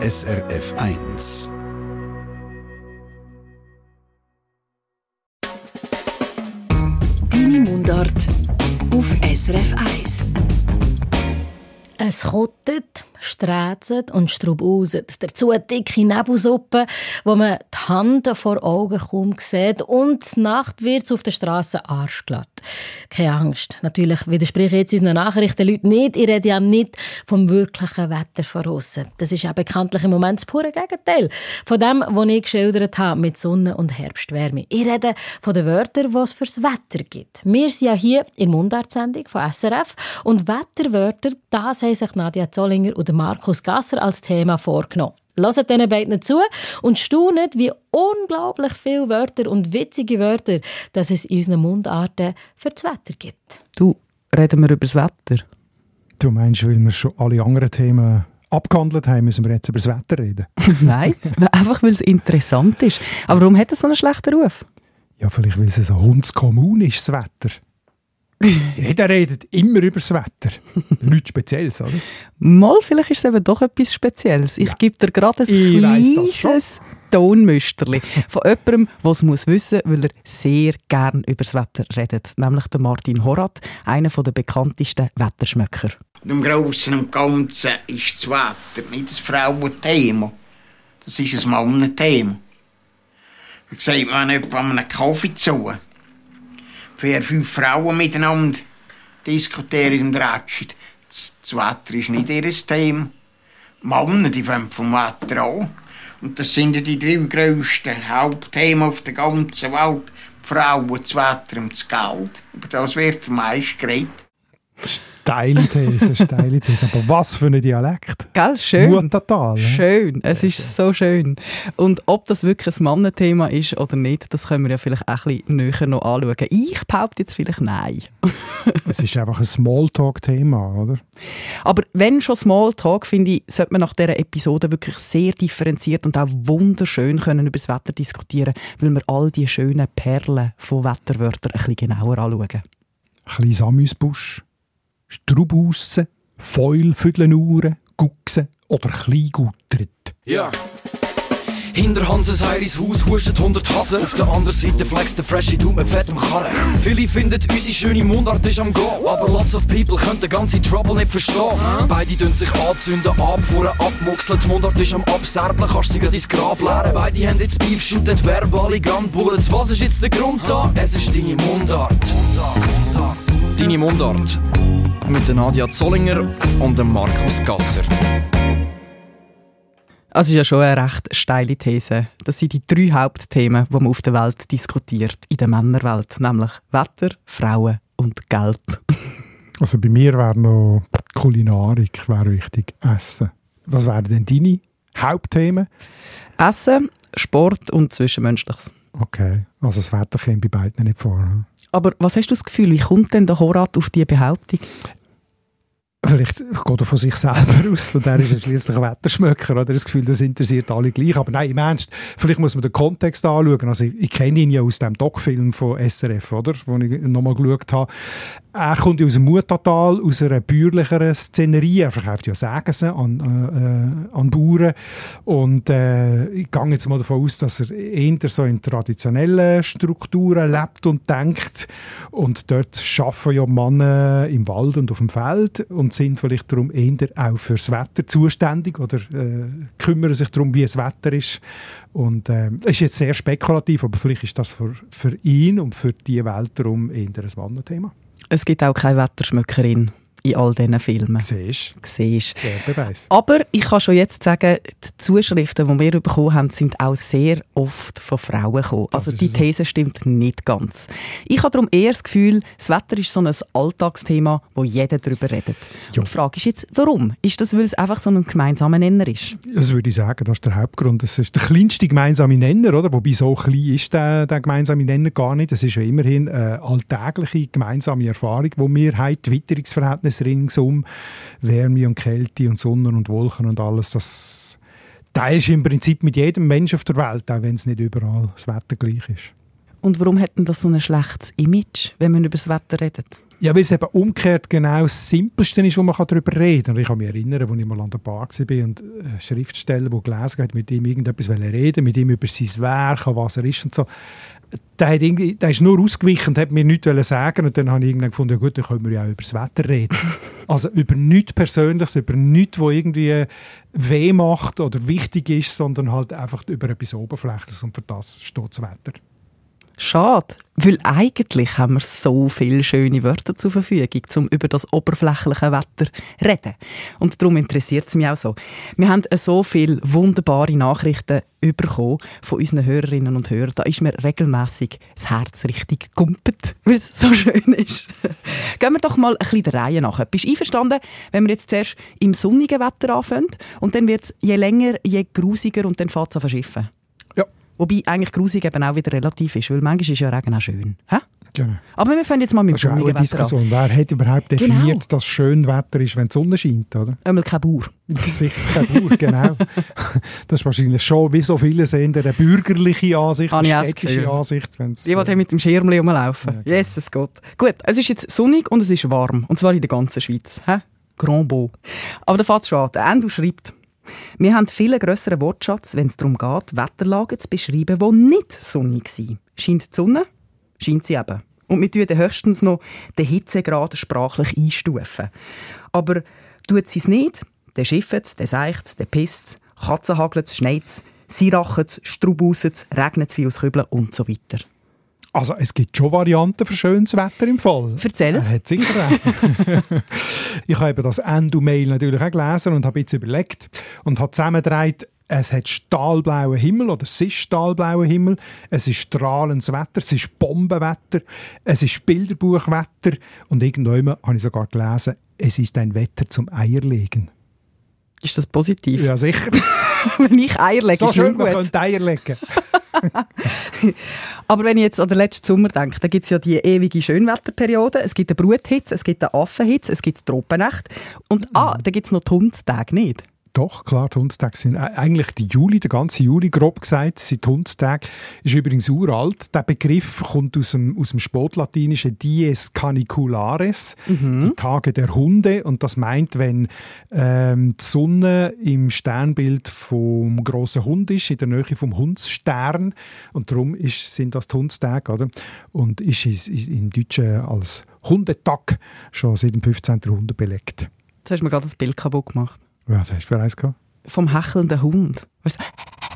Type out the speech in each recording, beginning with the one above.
SRF 1. Deine Mundart auf SRF 1. Es kottet, sträzet und strubauset. Dazu eine dicke Nebelsuppe, wo man die Hand vor Augen kaum sieht und die Nacht wird es auf der Straße arschglatt. Keine Angst. Natürlich widerspreche ich jetzt unseren Nachrichtenleuten nicht. Ich rede ja nicht vom wirklichen Wetter von aussen. Das ist ja bekanntlich im Moment das pure Gegenteil von dem, was ich geschildert habe mit Sonne und Herbstwärme. Ich rede von den Wörtern, die es fürs Wetter gibt. Wir sind ja hier in Mundartsendung von SRF und Wetterwörter, das haben sich Nadja Zollinger und Markus Gasser als Thema vorgenommen. Hört diesen beiden zu und staunet, wie unglaublich viele Wörter und witzige Wörter dass es in unseren Mundarten für das Wetter gibt. Du, reden wir über das Wetter? Du meinst, weil wir schon alle anderen Themen abgehandelt haben, müssen wir jetzt über das Wetter reden? Nein, einfach weil es interessant ist. Aber warum hat es so einen schlechten Ruf? Ja, vielleicht weil es so hundskommun ist, das Wetter. Jeder redet immer über das Wetter. Nichts Spezielles, oder? Mal, vielleicht ist es eben doch etwas Spezielles. Ich ja. gebe dir gerade ein kleines Tonmüsterli von jemandem, der es muss wissen muss, weil er sehr gern über das Wetter redet. Nämlich der Martin Horat, einer der bekanntesten Wetterschmöcker. Im Großen und Ganzen ist das Wetter nicht das Frauenthema. Das ist ein Mannenthema. Wie sagt man etwa einem Kaffee zu? Vier, fünf Frauen miteinander diskutieren und ratschen. Das, das Wetter ist nicht ihr Thema. Männer, die fangen vom Wetter an. Und das sind ja die drei grössten Hauptthemen auf der ganzen Welt. Die Frauen, das Wetter und das Geld. Über das wird am meisten geredet. Steile These, steile These. Aber was für ein Dialekt. Gell, schön. Muttertal. Schön, es ist so schön. Und ob das wirklich ein Mannenthema ist oder nicht, das können wir ja vielleicht auch ein bisschen näher noch anschauen. Ich behaupte jetzt vielleicht nein. es ist einfach ein Smalltalk-Thema, oder? Aber wenn schon Smalltalk, finde ich, sollte man nach dieser Episode wirklich sehr differenziert und auch wunderschön können über das Wetter diskutieren, weil wir all die schönen Perlen von Wetterwörtern ein bisschen genauer anschauen. Ein bisschen Samüsbusch Strubaussen, Fäul für die Uhren, Guchsen oder Kleinguttert. Ja. Hinter Hanses Heiris Haus huscht 100 Hasen. Auf der anderen Seite flext der Freshy Du mit fettem Karren. Viele finden, unsere schöne Mundart ist am Go. Aber lots of people können den ganzen Trouble nicht verstehen. Beide dünn sich anzünden, abfuhren, abmuxeln. Die Mundart ist am Abserblen, kannst sie ins Grab leeren. Beide haben jetzt Beef, shooten verbale Gunbullets. Was ist jetzt der Grund da? Es ist deine Mundart. Deine Mundart mit Nadia Zollinger und Markus Gasser. Also ist ja schon eine recht steile These. Das sind die drei Hauptthemen, die man auf der Welt diskutiert, in der Männerwelt, nämlich Wetter, Frauen und Geld. also bei mir wäre noch Kulinarik wäre wichtig, Essen. Was wären denn deine Hauptthemen? Essen, Sport und Zwischenmenschliches. Okay, also das Wetter kommt bei beiden nicht vor. Aber was hast du das Gefühl, wie kommt denn der Horat auf diese Behauptung? Vielleicht geht er von sich selber aus und er ist ja schließlich ein Wetterschmöcker oder das Gefühl, das interessiert alle gleich. Aber nein, im Ernst, vielleicht muss man den Kontext anschauen. Also ich, ich kenne ihn ja aus dem Doc-Film von SRF, oder? Wo ich nochmal geschaut habe. Er kommt aus dem Mutatal, aus einer bäuerlicheren Szenerie. Er verkauft ja Sägesen an, äh, an Bauern. Und äh, ich gehe jetzt mal davon aus, dass er eher so in traditionellen Strukturen lebt und denkt. Und dort arbeiten ja Männer im Wald und auf dem Feld und sind vielleicht darum eher auch fürs Wetter zuständig oder äh, kümmern sich darum, wie es Wetter ist. Und äh, ist jetzt sehr spekulativ, aber vielleicht ist das für, für ihn und für die Welt darum eher ein Wanderthema. Es gibt auch keine Wetterschmückerin in all diesen Filmen. Siehst Siehst. Beweis. Aber ich kann schon jetzt sagen, die Zuschriften, die wir bekommen haben, sind auch sehr oft von Frauen gekommen. Also die These so. stimmt nicht ganz. Ich habe darum eher das Gefühl, das Wetter ist so ein Alltagsthema, wo jeder darüber redet. Und die Frage ist jetzt, warum? Ist das, weil es einfach so ein gemeinsamer Nenner ist? Das würde ich sagen, das ist der Hauptgrund. Das ist der kleinste gemeinsame Nenner, oder? Wobei so klein ist der, der gemeinsame Nenner gar nicht. Das ist ja immerhin eine alltägliche gemeinsame Erfahrung, wo wir Witterungsverhältnisse alles ringsum, Wärme und Kälte und Sonne und Wolken und alles, das teilst du im Prinzip mit jedem Menschen auf der Welt, auch wenn es nicht überall das Wetter gleich ist. Und warum hat denn das so ein schlechtes Image, wenn man über das Wetter redet? Ja, weil es eben umgekehrt genau das Simpelste ist, wo man darüber reden kann. Und ich kann mich erinnern, als ich mal an der Bar war und ein Schriftsteller, der gelesen hat, mit ihm irgendetwas reden mit ihm über sein Werk, was er ist und so. Der, hat irgendwie, der ist nur ausgewichen und hat mir nichts sagen und dann habe ich irgendwann gefunden, ja gut, dann können wir ja auch über das Wetter reden. also über nichts Persönliches, über nichts, was irgendwie weh macht oder wichtig ist, sondern halt einfach über etwas Oberflächliches und für das steht das Wetter. Schade, weil eigentlich haben wir so viele schöne Wörter zur Verfügung, um über das oberflächliche Wetter zu reden. Und darum interessiert es mich auch so. Wir haben so viele wunderbare Nachrichten bekommen von unseren Hörerinnen und Hörern. Da ist mir regelmäßig das Herz richtig gumpet, weil es so schön ist. Gehen wir doch mal ein bisschen der Reihe nach. Bist du einverstanden, wenn wir jetzt zuerst im sonnigen Wetter anfangen und dann wird es je länger, je grusiger und dann fängt es an verschiffen? Wobei eigentlich grusig eben auch wieder relativ ist, weil manchmal ist ja Regen auch schön. Hä? Genau. Aber wir fangen jetzt mal mit dem Wetter Diskussion. Wer hat überhaupt definiert, genau. dass schön Wetter ist, wenn die Sonne scheint, oder? Einmal kein Bauer. Sicher kein Bauer, genau. Das ist wahrscheinlich schon, wie so viele sehen, eine bürgerliche Ansicht, eine städtische Ansicht. Wenn's, Die, die äh, mit dem Schirm rumlaufen. Ja, genau. Jesus Gott. Gut, es ist jetzt sonnig und es ist warm. Und zwar in der ganzen Schweiz. Hä? Grand Beau. Aber da fängt es schon an. Der Endo schreibt, wir haben viel grösseren Wortschatz, wenn es darum geht, Wetterlagen zu beschreiben, die nicht sonnig sind. Scheint die Sonne? Scheint sie eben. Und wir tun höchstens noch den Hitzegrad sprachlich einstufen. Aber tut sie es nicht, dann schifft es, dann seicht es, dann pisst es, Katzen hagelt es, schneit es, sie rachen es, strubauset es, regnet es wie aus Kübeln und so weiter. Also es gibt schon Varianten für schönes Wetter im Fall. Erzähl. Er hat sicher recht. ich habe das Endo-Mail natürlich auch gelesen und habe jetzt überlegt und habe zusammengetragen, es hat stahlblauen Himmel oder es ist stahlblauer Himmel, es ist strahlendes Wetter, es ist Bombenwetter, es ist Bilderbuchwetter und irgendwann habe ich sogar gelesen, es ist ein Wetter zum Eierlegen. Ist das positiv? Ja, sicher. Wenn ich Eier lege, so ist schön, man könnte Eier legen. Aber wenn ich jetzt an den letzten Sommer denke, da gibt es ja die ewige Schönwetterperiode. Es gibt eine Bruthitze, es gibt eine Affenhitze, es gibt Tropennacht. Und ah, da gibt es noch die Hundstage nicht. Doch, klar, die Hundstage sind eigentlich die Juli, der ganze Juli, grob gesagt, sind Hundstage. Ist übrigens uralt. Der Begriff kommt aus dem, aus dem Spätlatinischen Dies Caniculares, mhm. die Tage der Hunde. Und das meint, wenn ähm, die Sonne im Sternbild vom großen Hund ist, in der Nähe vom Hundsstern. Und darum ist, sind das die Hundstage, oder? Und ist, ist, ist im Deutschen als Hundetag schon seit dem 15. Jahrhundert belegt. Jetzt hast du mir gerade das Bild kaputt gemacht. Was hast du für eins gehabt? Vom hechelnden Hund.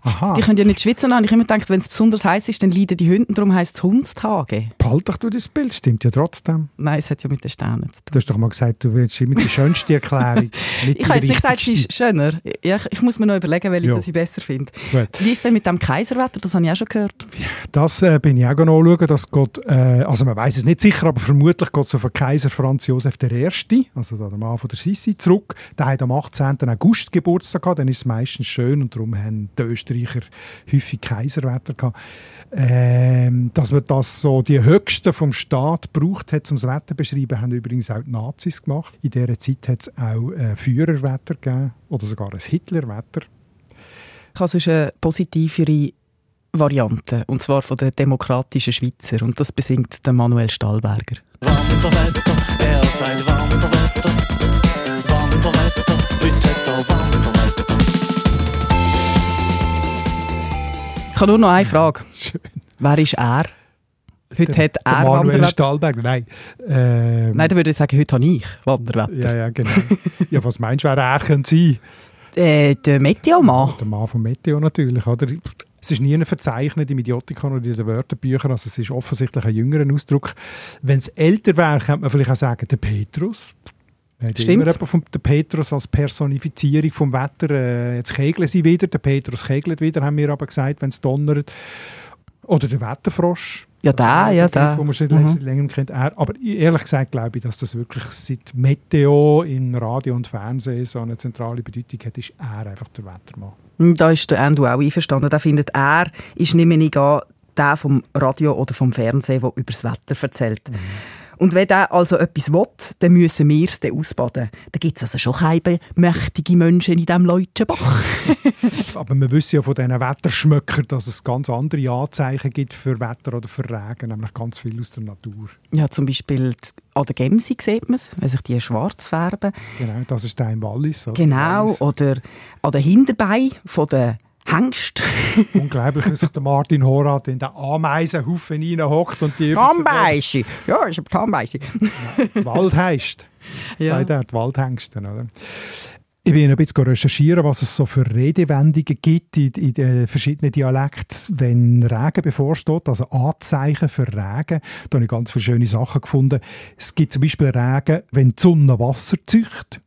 Aha. Die können ja nicht schwitzen. Ich habe immer gedacht, wenn es besonders heiß ist, dann leiden die Hunde. Darum heisst es Hundstage. Behalt doch du das Bild, stimmt ja trotzdem. Nein, es hat ja mit den Sternen zu tun. Du hast doch mal gesagt, du willst immer die schönste Erklärung. ich habe jetzt nicht gesagt, sie ist schöner. Ich, ich muss mir noch überlegen, welche ja. ich besser finde. Wie ist es denn mit dem Kaiserwetter? Das habe ich auch schon gehört. Das äh, bin ich auch anschauen. Das geht, äh, also man weiß es nicht sicher, aber vermutlich geht es auf den Kaiser Franz Josef I., also der Mann von der Sissi, zurück. Der hat am 18. August Geburtstag gehabt. Dann ist es meistens schön und darum haben die Österreicher häufig Kaiserwetter gehabt. Ähm, dass man das so die Höchsten vom Staat braucht hat, um das Wetter zu beschreiben, haben übrigens auch die Nazis gemacht. In dieser Zeit hat es auch äh, Führerwetter gegeben oder sogar ein Hitlerwetter. Habe sonst eine positivere Variante, und zwar von den demokratischen Schweizer. Und das besingt der Manuel Stahlberger. Wanderwetter, er sagt Wanderwetter. Wanderwetter, heute hat er Wanderwetter. Habe nur noch eine Frage. Schön. Wer ist er? Heute der, hat er der Manuel Stahlberg, nein. Ähm, nein, dann würde ich sagen, heute habe ich Wanderwetter. Ja, ja, genau. ja, was meinst du, wer er könnte sein? Äh, der Meteo-Mann. Der Mann vom Meteo natürlich, oder? Es ist nie verzeichnet im Idiotikon oder in den Wörterbüchern, also es ist offensichtlich ein jüngerer Ausdruck. Wenn es älter wäre, könnte man vielleicht auch sagen, der Petrus. Hat Stimmt. immer von der Petrus als Personifizierung vom Wetter. Äh, jetzt kegeln sie wieder, der Petrus kegelt wieder, haben wir aber gesagt, wenn es donnert. Oder der Wetterfrosch. Ja, da, ja, da. Wo man schon mhm. länger kennt. Er, aber ehrlich gesagt glaube ich, dass das wirklich seit Meteo in Radio und Fernsehen so eine zentrale Bedeutung hat, ist er einfach der Wettermann. Hm, da ist der Andrew auch einverstanden. Da findet er, ist nicht mehr der vom Radio oder vom Fernsehen, der über das Wetter erzählt. Mhm. Und wenn der also etwas will, dann müssen wir es dann ausbaden. Da gibt es also schon keine mächtige Menschen in diesem Leutschenbach. Aber wir wissen ja von diesen Wetterschmöckern, dass es ganz andere Anzeichen gibt für Wetter oder für Regen, nämlich ganz viel aus der Natur. Ja, zum Beispiel an der Gemse sieht man es, wenn sich die schwarz färben. Genau, das ist der im Wallis. Oder? Genau, oder an den Hinterbeinen von der Hengst. Unglaublich, wie sich der Martin Horat in den Ameisenhaufen reinhockt und die Tambeische. Ja, ich habe Tambeische. Wald heisst, Ja. sagt er, die Waldhengsten. Oder? Ich bin ein bisschen recherchieren, was es so für Redewendungen gibt in, in den verschiedenen Dialekten, wenn Regen bevorsteht, also Anzeichen für Regen. Da habe ich ganz viele schöne Sachen gefunden. Es gibt zum Beispiel Regen, wenn die Sonne Wasser zücht,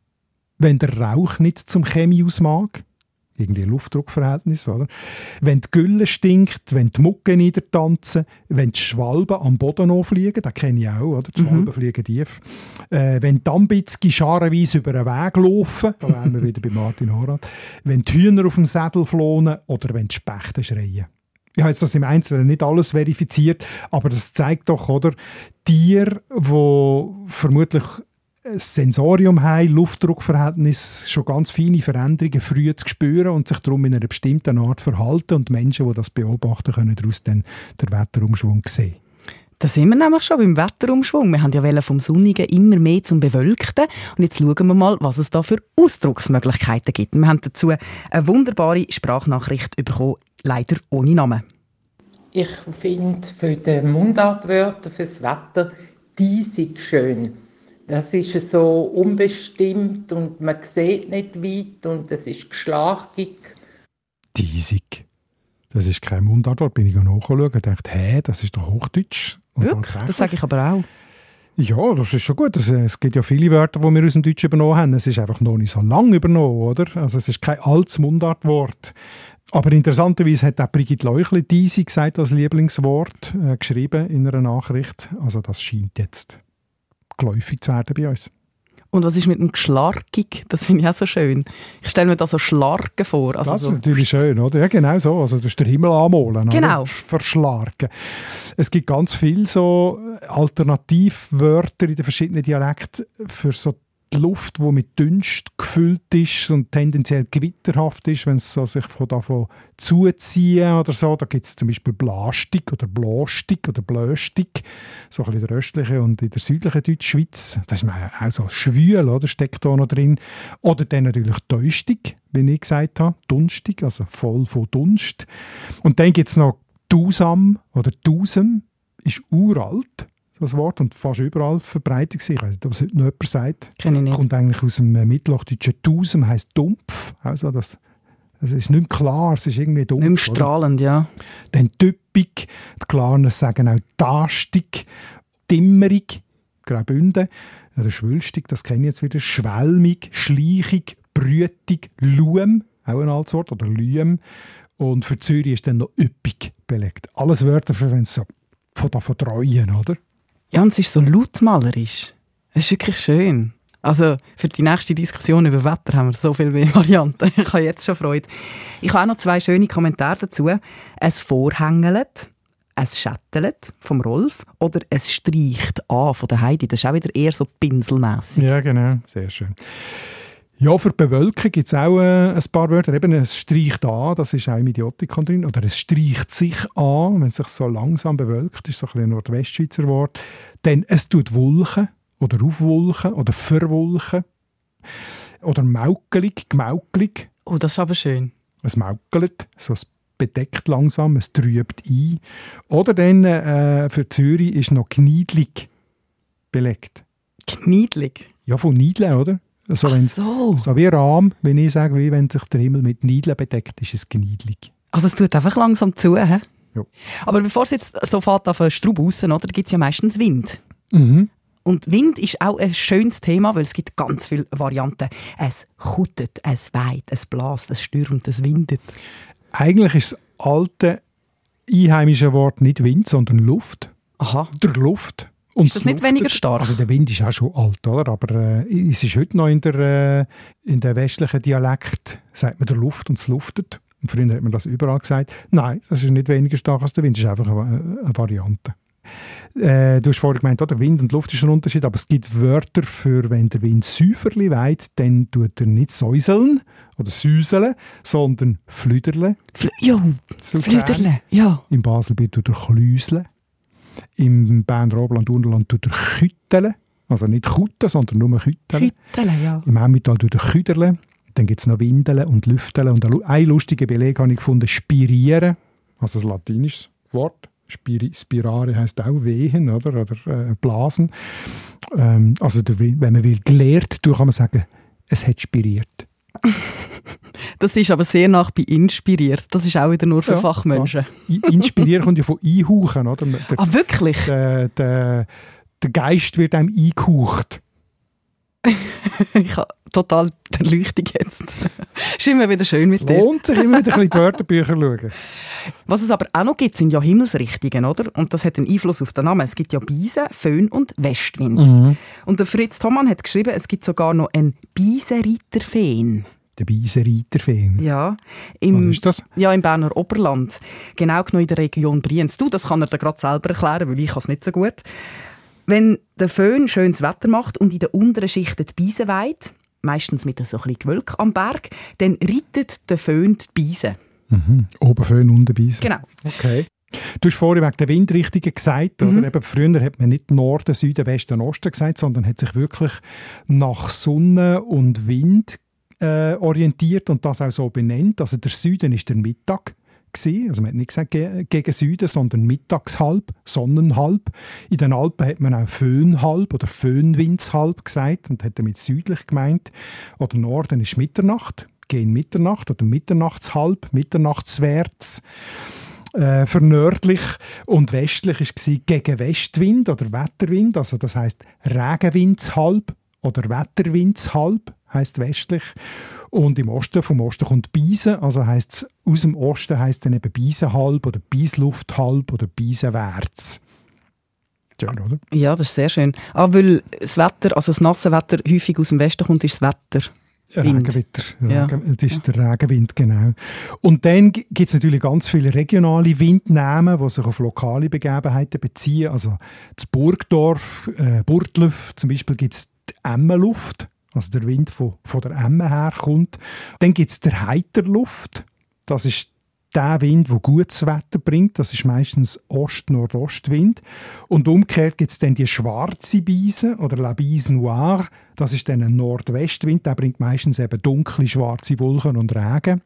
wenn der Rauch nicht zum Chemius mag, irgendwie Luftdruckverhältnis, oder? Wenn die Gülle stinkt, wenn die Mucke niedertanzen, wenn die Schwalben am Boden anfliegen, das kenne ich auch, oder? Die Schwalben fliegen tief. Äh, wenn die Ambitzki scharenweise über einen Weg laufen, da wären wir wieder bei Martin Horat. Wenn die Hühner auf dem Sädel flohen oder wenn die Spechte schreien. Ich habe jetzt das im Einzelnen nicht alles verifiziert, aber das zeigt doch, oder? Tiere, die vermutlich Sensorium haben, Luftdruckverhältnis, schon ganz feine Veränderungen früh zu spüren und sich darum in einer bestimmten Art verhalten und Menschen, die das beobachten, können daraus dann den Wetterumschwung sehen. Da sind wir nämlich schon beim Wetterumschwung. Wir haben ja vom Sonnigen immer mehr zum Bewölkten. Und jetzt schauen wir mal, was es da für Ausdrucksmöglichkeiten gibt. Wir haben dazu eine wunderbare Sprachnachricht bekommen, leider ohne Namen. Ich finde für die Mundartwörter fürs Wetter diesig schön. Das ist so unbestimmt und man sieht nicht weit und es ist geschlagig. Diesig. Das ist kein Mundartwort. Bin ich nachschauen und dachte, hä, das ist doch Hochdeutsch. Und Wirklich? Das sage ich aber auch. Ja, das ist schon gut. Es, es gibt ja viele Wörter, die wir aus dem Deutschen übernommen haben. Es ist einfach noch nicht so lang übernommen, oder? Also es ist kein altes Mundartwort. Aber interessanterweise hat auch Brigitte Leuchli diese gesagt als Lieblingswort äh, geschrieben in einer Nachricht. Also das scheint jetzt geläufig zu werden bei uns. Und was ist mit dem Geschlarkig? Das finde ich auch so schön. Ich stelle mir da so Schlarken vor. Also das so, ist natürlich schön, oder? Ja, genau so. Also das ist der Himmel anmalen. Genau. Oder? Verschlarken. Es gibt ganz viele so Alternativwörter in den verschiedenen Dialekten für so die Luft, die mit Dunst gefüllt ist und tendenziell gewitterhaft ist, wenn es so sich von davon zuziehen oder so. Da gibt es zum Beispiel Blastig oder Blostig oder Blöstig, so ein bisschen in der östlichen und in der südlichen Deutschschweiz. Das ist mir auch so schwül, oder? Steckt da noch drin. Oder dann natürlich Täustig, wie ich gesagt habe. Dunstig, also voll von Dunst. Und dann gibt es noch Tusam oder Tusem, ist uralt, das Wort, und fast überall verbreitet sich. Ich weiß nicht, ob es heute noch jemand sagt. Kenne ich nicht. Kommt eigentlich aus dem äh, mittelhochdeutschen Tusem, heisst dumpf. Also das, das ist nicht mehr klar, es ist irgendwie dumpf. Nicht mehr oder? strahlend, ja. Dann typig, die Klarner sagen auch tastig, dimmerig, Graubünden, oder schwülstig, das kenne ich jetzt wieder, schwelmig, schleichig, brütig, luem, auch ein altes Wort, oder lüem. Und für Zürich ist dann noch üppig belegt. Alles Wörter für wenn es so von davon treuen, oder? Ja, und es ist so lautmalerisch. Es ist wirklich schön. Also für die nächste Diskussion über Wetter haben wir so viele mehr Varianten. Ich habe jetzt schon Freude. Ich habe auch noch zwei schöne Kommentare dazu. Es vorhängelt, es schättelt vom Rolf oder es streicht an von der Heidi. Das ist auch wieder eher so pinselmässig. Ja, genau. Sehr schön. Ja, für die Bewölkung gibt es auch äh, ein paar Wörter. Eben, es streicht an, das ist auch im Idiotikon drin. Oder es streicht sich an, wenn es sich so langsam bewölkt, ist so ein, ein Nordwestschweizer Wort. Dann es tut wulchen oder aufwulchen oder verwulchen. Oder maukelig, gemaukelig. Oh, das ist aber schön. Es maukelt, so es bedeckt langsam, es trübt ein. Oder dann äh, für Zürich ist noch gniedlig belegt. Kniedlig. Ja, von Niedeln, oder? Also, wenn, so. so wie Rahm, wenn ich sage, wie wenn sich der Himmel mit Niedeln bedeckt, ist es gniedlig. Also es tut einfach langsam zu. He? Ja. Aber bevor es jetzt so fährt auf einen Strub raus, oder, gibt es ja meistens Wind. Mhm. Und Wind ist auch ein schönes Thema, weil es gibt ganz viele Varianten. Es kutet, es weht, es blast, es stürmt, es windet. Eigentlich ist das alte einheimische Wort nicht Wind, sondern Luft. Aha. Der Luft. Und Ist das nicht weniger stark? Also der Wind ist auch schon alt, oder? Aber äh, es ist heute noch in der, äh, in der westlichen Dialekt, sagt man der Luft und es luftet. Und früher hat man das überall gesagt. Nein, das ist nicht weniger stark als der Wind, das ist einfach eine, eine Variante. Äh, du hast vorhin gemeint, oder, Wind und Luft ist ein Unterschied, aber es gibt Wörter für, wenn der Wind säuferli weht, dann tut er nicht säuseln oder süseln, sondern flüderle. Fl ja, Flüderle, ja. Im Baselbiet tut er chläuseln. Im Berner Oberland, Unterland tut er kütteln. Also nicht kutten, sondern nur kütteln. Hüttele, ja. Im Emmental tut er küderle. Dann gibt es noch Windeln und Lüfteln. Und ein lustiger Beleg habe ich gefunden, spirieren. Also ein latinisches Wort. Spiri spirare heißt auch wehen oder, oder äh, blasen. Ähm, also der, wenn man will, gelehrt, kann man sagen, es hat spiriert. Das ist aber sehr nach bei inspiriert. Das ist auch wieder nur für Ja, Fachmenschen. I- Inspirieren kommt ja von einhauchen. Oder? Der, Ah, wirklich? der, der, der Geist wird einem eingehaucht. Ich habe total die Erleuchtung jetzt. Ist immer wieder schön Es mit dir. lohnt sich immer wieder ein bisschen die Wörterbücher schauen. Was es aber auch noch gibt, sind ja Himmelsrichtungen, oder? Und das hat einen Einfluss auf den Namen. Es gibt ja Biesen, Föhn und Westwind. Und der Fritz Thomann hat geschrieben, es gibt sogar noch einen Biesenreiterfeen. Der Beisenreiterfeen. Ja. Im, Was ist das? Ja, im Berner Oberland. Genau genommen in der Region Brienz. Du, das kann er dir gerade selber erklären, weil ich es nicht so gut. Wenn der Föhn schönes Wetter macht und in der unteren Schicht die Biesen weht, meistens mit so ein bisschen Gewölk am Berg, dann reitet der Föhn die Biesen. Oben Föhn, unten Beisen. Genau. Okay. Du hast vorhin wegen der Windrichtungen gesagt, Mhm. oder? Eben früher hat man nicht Norden, Süden, Westen, Osten gesagt, sondern hat sich wirklich nach Sonne und Wind äh, orientiert und das auch so benennt. Also der Süden ist der Mittag gewesen. Also man hat nicht gesagt ge gegen Süden, sondern Mittagshalb, Sonnenhalb. In den Alpen hat man auch Föhnhalb oder Föhnwindshalb gesagt und hat damit südlich gemeint. Oder Norden ist Mitternacht, gegen Mitternacht oder Mitternachtshalb, Mitternachtswärts äh, für nördlich und westlich war gegen Westwind oder Wetterwind, also das heißt Regenwindshalb oder Wetterwindshalb heißt westlich und im Osten vom Osten kommt Biesen, also heißt aus dem Osten heißt dann eben Biesenhalb oder Bieslufthalb oder Biesenwärts. Schön, oder? Ja, das ist sehr schön. Ah, weil das Wetter, also das nasse Wetter häufig aus dem Westen kommt, ist das Wetter. Wind. Regenwitter. Ja. Das ist der Regenwind, genau. Und dann gibt es natürlich ganz viele regionale Windnamen, die sich auf lokale Begebenheiten beziehen. Also das Burgdorf, äh, Burtlöf zum Beispiel gibt es die Emmenluft, also der Wind, der von der Emme herkommt. Dann gibt es der Heiterluft, das ist der Wind, der gutes Wetter bringt. Das ist meistens Ost-Nordostwind. Und umgekehrt gibt es dann die schwarze Biese oder La Bise Noire. Das ist dann ein Nordwestwind. Der bringt meistens eben dunkle, schwarze Wolken und Regen.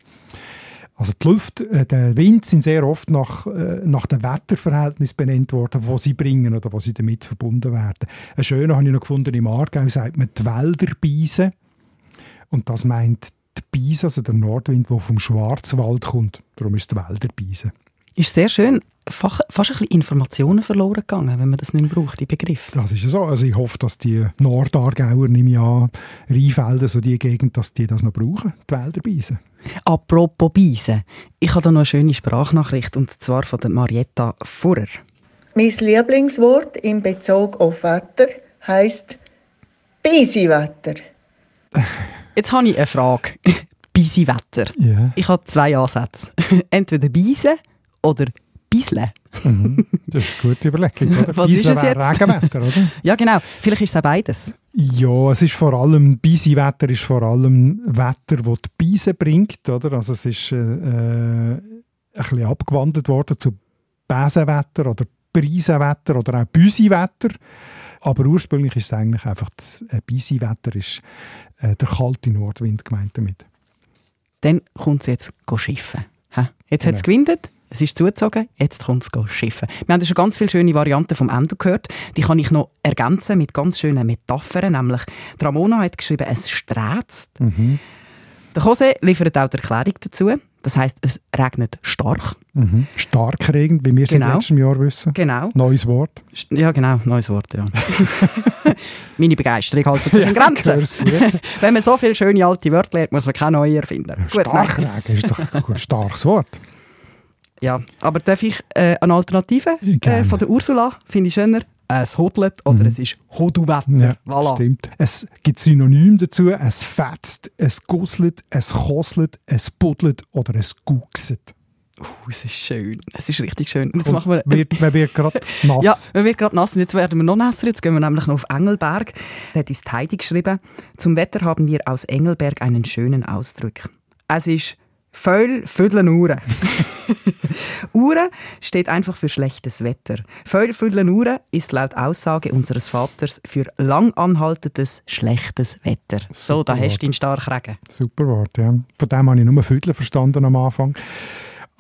Also die Luft, äh, der Wind sind sehr oft nach, äh, nach dem Wetterverhältnis benannt worden, wo sie bringen oder wo sie damit verbunden werden. Ein schöner habe ich noch gefunden, im Aargau sagt man die Wälderbiese. Und das meint die Biese, also der Nordwind, der vom Schwarzwald kommt. Darum ist es die Wälderbiese. Ist sehr schön. Fach, fast ein bisschen Informationen verloren gegangen, wenn man das nicht mehr braucht, die Begriff. Das ist ja so. Also ich hoffe, dass die Nordargauer, nehme ich an, Rheinfelden, so die Gegend, dass die das noch brauchen, die Wälderbiese. Apropos Biesen. Ich habe da noch eine schöne Sprachnachricht, und zwar von der Marietta Furrer. Mein Lieblingswort in Bezug auf Wetter heisst Bisiwetter. Jetzt habe ich eine Frage. Bisi-Wetter. Ja. Ich habe zwei Ansätze. Entweder Biese oder Bisle. Das ist eine gute Überlegung, oder? Was ist Biese es jetzt? Regenwetter, oder? Ja, genau. Vielleicht ist es auch beides. Ja, es ist vor allem, Bisi-Wetter ist vor allem Wetter, das die Biese bringt, oder? Also es ist äh, äh, ein bisschen abgewandelt worden zu Besenwetter oder Preisenwetter oder auch Büsiwetter. Aber ursprünglich ist es eigentlich einfach, das äh, Bisi-Wetter ist äh, der kalte Nordwind gemeint damit. Dann kommt es jetzt schiffen. Jetzt hat es gewindet, es ist zugezogen, jetzt kommt es schiffen. Wir haben schon ganz viele schöne Varianten vom Endo gehört. Die kann ich noch ergänzen mit ganz schönen Metaphern. Nämlich, Ramona hat geschrieben, es sträzt. Der Jose liefert auch die Erklärung dazu. Das heisst, es regnet stark. Mhm. Starkregend, wie wir seit Genau. letztem Jahr wissen. Genau. Neues Wort. Ja, genau, neues Wort, ja. Meine Begeisterung hält sich in Grenzen. Wenn man so viele schöne alte Wörter lernt, muss man keine neue erfinden. Starkregen ist doch ein starkes Wort. Ja, aber darf ich äh, eine Alternative äh, von der Ursula? Finde ich schöner. Es hodlet oder es ist Hoduwetter. Ja, voilà. stimmt. Es gibt Synonym dazu. Es fetzt, es gusselt, es kosselt, es buddelt oder es guckset. Oh, es ist schön. Es ist richtig schön. Und jetzt machen wir... wird, man wird gerade nass. Ja, man wird gerade nass. Und jetzt werden wir noch nasser. Jetzt gehen wir nämlich noch auf Engelberg. Da hat uns die Heidi geschrieben. Zum Wetter haben wir aus Engelberg einen schönen Ausdruck. Es ist voll Vödeln Uhren. Uhren steht einfach für schlechtes Wetter. Voll Vödeln Uhren ist laut Aussage unseres Vaters für lang anhaltendes schlechtes Wetter. So, da Super hast Wort. du ihn stark regen. Super Wort, ja. Von dem habe ich nur Viertel verstanden am Anfang.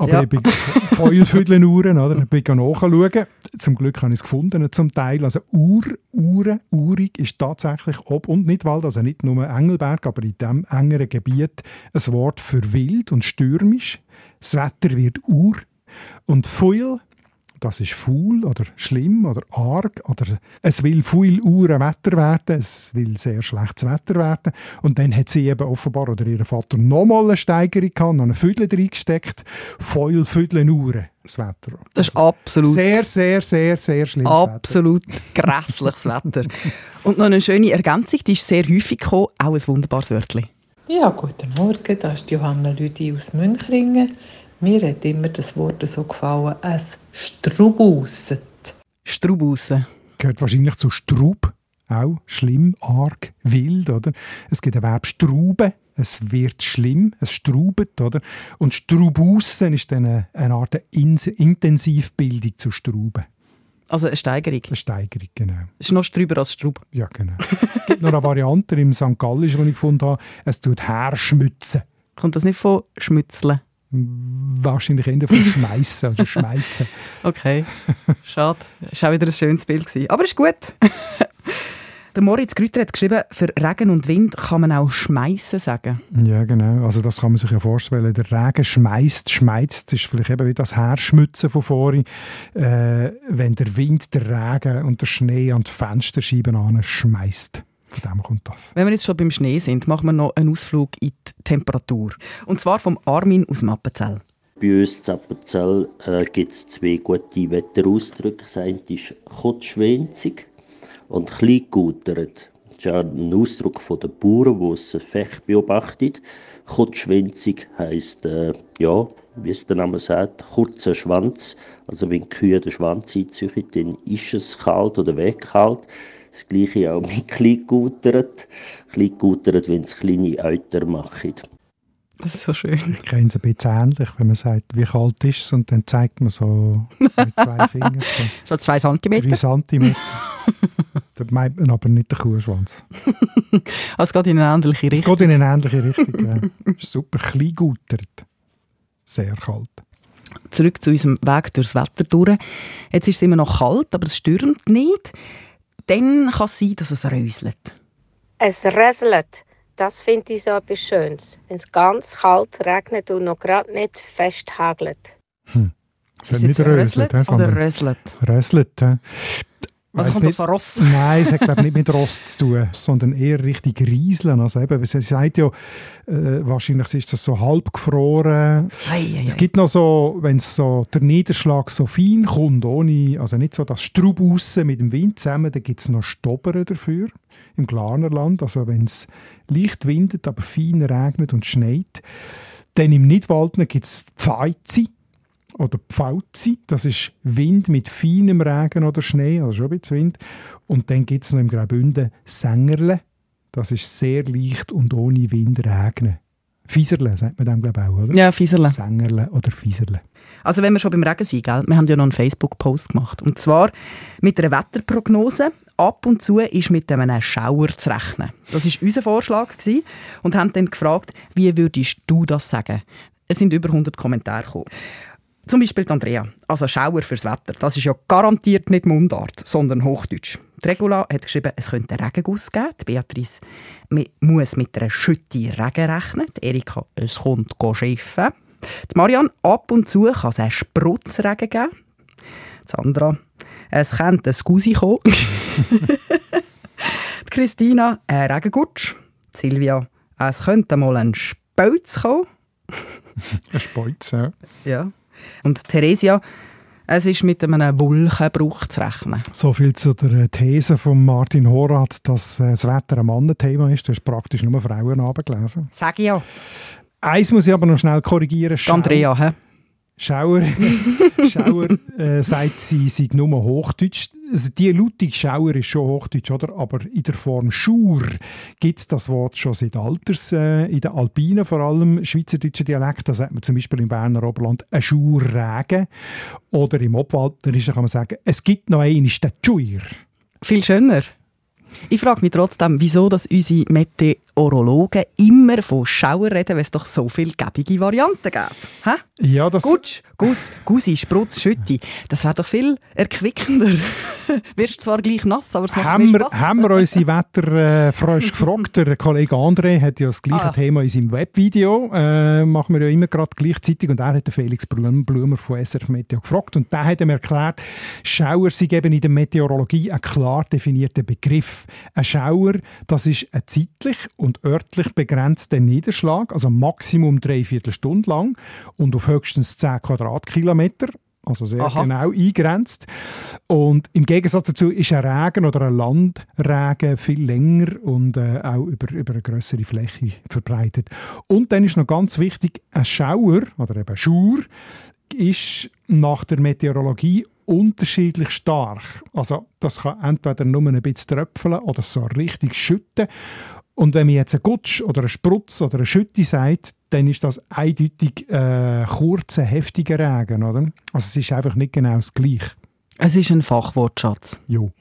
Aber Ja. ich bin voll Vierteluhren, oder? Ich bin nachschauen. Zum Glück habe ich es gefunden, zum Teil. Also Ur, Uhren, Urig ist tatsächlich ob und Nidwald, also nicht nur Engelberg, aber in diesem engeren Gebiet ein Wort für wild und stürmisch. Das Wetter wird Ur. Und Fuil, das ist faul oder schlimm oder arg oder es will viel Uhren Wetter werden, es will sehr schlechtes Wetter werden und dann hat sie eben offenbar oder ihr Vater nochmal eine Steigerung gehabt, noch eine Viertel reingesteckt, voll Vierteln Uhren das Wetter. Das ist absolut... Sehr, sehr, sehr, sehr Wetter. Absolut grässliches Wetter. Und noch eine schöne Ergänzung, die ist sehr häufig gekommen, auch ein wunderbares Wörtchen. Ja, guten Morgen, das ist Johanna Lüdi aus Münchringen. Mir hat immer das Wort so gefallen, es strubusset. Strubausen. Gehört wahrscheinlich zu Strub, auch schlimm, arg, wild, oder? Es gibt ein Verb struben, es wird schlimm, es strubet, oder? Und Strubusen ist dann eine, eine Art Intensivbildung zu Struben. Also eine Steigerung. Eine Steigerung, genau. Es ist noch strüber als Strub. Ja, genau. Es gibt noch eine Variante im St. Gallischen, die ich gefunden habe. Es tut herschmützen. Kommt das nicht von Schmützeln? Wahrscheinlich eher von schmeißen oder schmeizen. Okay, schade. Das war auch wieder ein schönes Bild. Gewesen. Aber ist gut. Der Moritz Grüter hat geschrieben, für Regen und Wind kann man auch schmeißen sagen. Ja, genau. Also das kann man sich ja vorstellen. Der Regen schmeißt, schmeizt, ist vielleicht eben wie das Herschmützen von vorhin. Äh, wenn der Wind, der Regen und der Schnee an die Fensterscheiben an schmeißt. Von dem kommt das. Wenn wir jetzt schon beim Schnee sind, machen wir noch einen Ausflug in die Temperatur. Und zwar vom Armin aus Mappenzell. Bei uns in Appenzell äh, gibt es zwei gute Wetterausdrücke. Das eine ist kurzschwänzig und kleingutert. Das ist ja ein Ausdruck von den Bauern, die es Fech beobachten. Kurzschwänzig heisst, äh, ja, wie es der Name sagt, kurzer Schwanz. Also wenn die Kühe den Schwanz einziehen, dann ist es kalt oder wegkalt. Das gleiche auch mit kleingutert. Kleingutert, wenn es kleine Euter machen. Das ist so schön. Ich kenne es ein bisschen ähnlich, wenn man sagt, wie kalt ist es und dann zeigt man so mit zwei Fingern so So zwei Zentimeter. drei Zentimeter. da meint man aber nicht den Kuhschwanz. Also es geht in eine ähnliche Es Richtung. geht in eine ähnliche Richtung. Ja. Ist super kleingutert. Sehr kalt. Zurück zu unserem Weg durchs Wetter durch. Jetzt ist es immer noch kalt, aber es stürmt nicht. Dann kann es sein, dass es röselt. Es röselt. Das finde ich so etwas Schönes. Wenn es ganz kalt regnet und noch gerade nicht fest hagelt. Es hat Ist nicht röselt, oder röselt? röselt. Also kommt das nicht- von Ross? Nein, es hat glaube nicht mit Rost zu tun, sondern eher richtig Rieseln. Also eben, sie sagt ja, äh, wahrscheinlich ist das so halb gefroren. Ei, ei, Es gibt noch so, wenn so der Niederschlag so fein kommt, ohne, also nicht so das Strub aussen mit dem Wind zusammen, dann gibt es noch Stobbern dafür im Glarnerland. Also wenn es leicht windet, aber fein regnet und schneit. Dann im Nidwaldner gibt es Pfeizi oder Pfauzi. Das ist Wind mit feinem Regen oder Schnee, also schon ein bisschen Wind. Und dann gibt es noch im Graubünden Sängerle. Das ist sehr leicht und ohne Wind regnen. Fieserle sagt man dem, glaube ich, auch, oder? Ja, Fieserle. Sängerle oder Fieserle. Also wenn wir schon beim Regen sind, gell? wir haben ja noch einen Facebook-Post gemacht. Und zwar mit einer Wetterprognose. Ab und zu ist mit einem Schauer zu rechnen. Das war unser Vorschlag gewesen. und haben dann gefragt, wie würdest du das sagen? Es sind über 100 Kommentare gekommen. Zum Beispiel die Andrea. Also Schauer fürs Wetter. Das ist ja garantiert nicht Mundart, sondern Hochdeutsch. Die Regula hat geschrieben, es könnte einen Regenguss geben. Die Beatrice man muss mit einer Schütte Regen rechnen. Die Erika, es kommt schiffen. Die Marianne, ab und zu kann es einen Sprotzregen geben. Die Sandra, es könnte ein Gusi kommen. die Christina, ein Regengutsch. Die Silvia, es könnte mal ein Spölz kommen. Ein Speuz, ja. Ja. Und Theresia, es ist mit einem Wolkenbruch zu rechnen. So viel zu der These von Martin Horath, dass äh, das Wetter ein Mannenthema ist. Du hast praktisch nur Frauen gelesen. Sag ich ja. Eins muss ich aber noch schnell korrigieren. Die Andrea, hä? Schauer, Schauer äh, sagt, sie sei nur Hochdeutsch. Also die Lautung Schauer ist schon Hochdeutsch, oder? Aber in der Form Schur gibt es das Wort schon seit Alters. Äh, in den Alpinen vor allem, schweizerdeutschen Dialekt, da sagt man zum Beispiel im Berner Oberland ein Schurregen. Oder im Obwalterischen kann man sagen, es gibt noch einen, ist der Tschuir. Viel schöner. Ich frage mich trotzdem, wieso dass unsere Meteorologen immer von Schauer reden, wenn es doch so viele gäbige Varianten gibt. Hä? Ja, das... Gutsch, Guss, Gusi, Sprutz, Schütti. Das wäre doch viel erquickender. Wirst zwar gleich nass, aber es macht haben mehr wir, Spass. haben wir unsere Wetterfrösche gefragt. Der Kollege André hat ja das gleiche Ah. Thema in seinem Webvideo. Äh, machen wir ja immer gerade gleichzeitig. Und er hat den Felix Blum, Blumer von SRF Meteo gefragt. Und der hat ihm erklärt, Schauer sind eben in der Meteorologie ein klar definierter Begriff. Ein Schauer, das ist ein zeitlich und örtlich begrenzter Niederschlag, also Maximum dreiviertel Stunde lang und auf höchstens 10 Quadratkilometer. Also sehr Aha. genau eingrenzt. Und im Gegensatz dazu ist ein Regen oder ein Landregen viel länger und äh, auch über, über eine größere Fläche verbreitet. Und dann ist noch ganz wichtig, ein Schauer oder eben Schur ist nach der Meteorologie unterschiedlich stark. Also das kann entweder nur ein bisschen tröpfeln oder so richtig schütten. Und wenn man jetzt einen Gutsch oder einen Sprutz oder eine Schütte sagt, dann ist das eindeutig äh, kurzer, heftiger Regen. Oder? Also es ist einfach nicht genau das Gleiche. Es ist ein Fachwortschatz. Jo.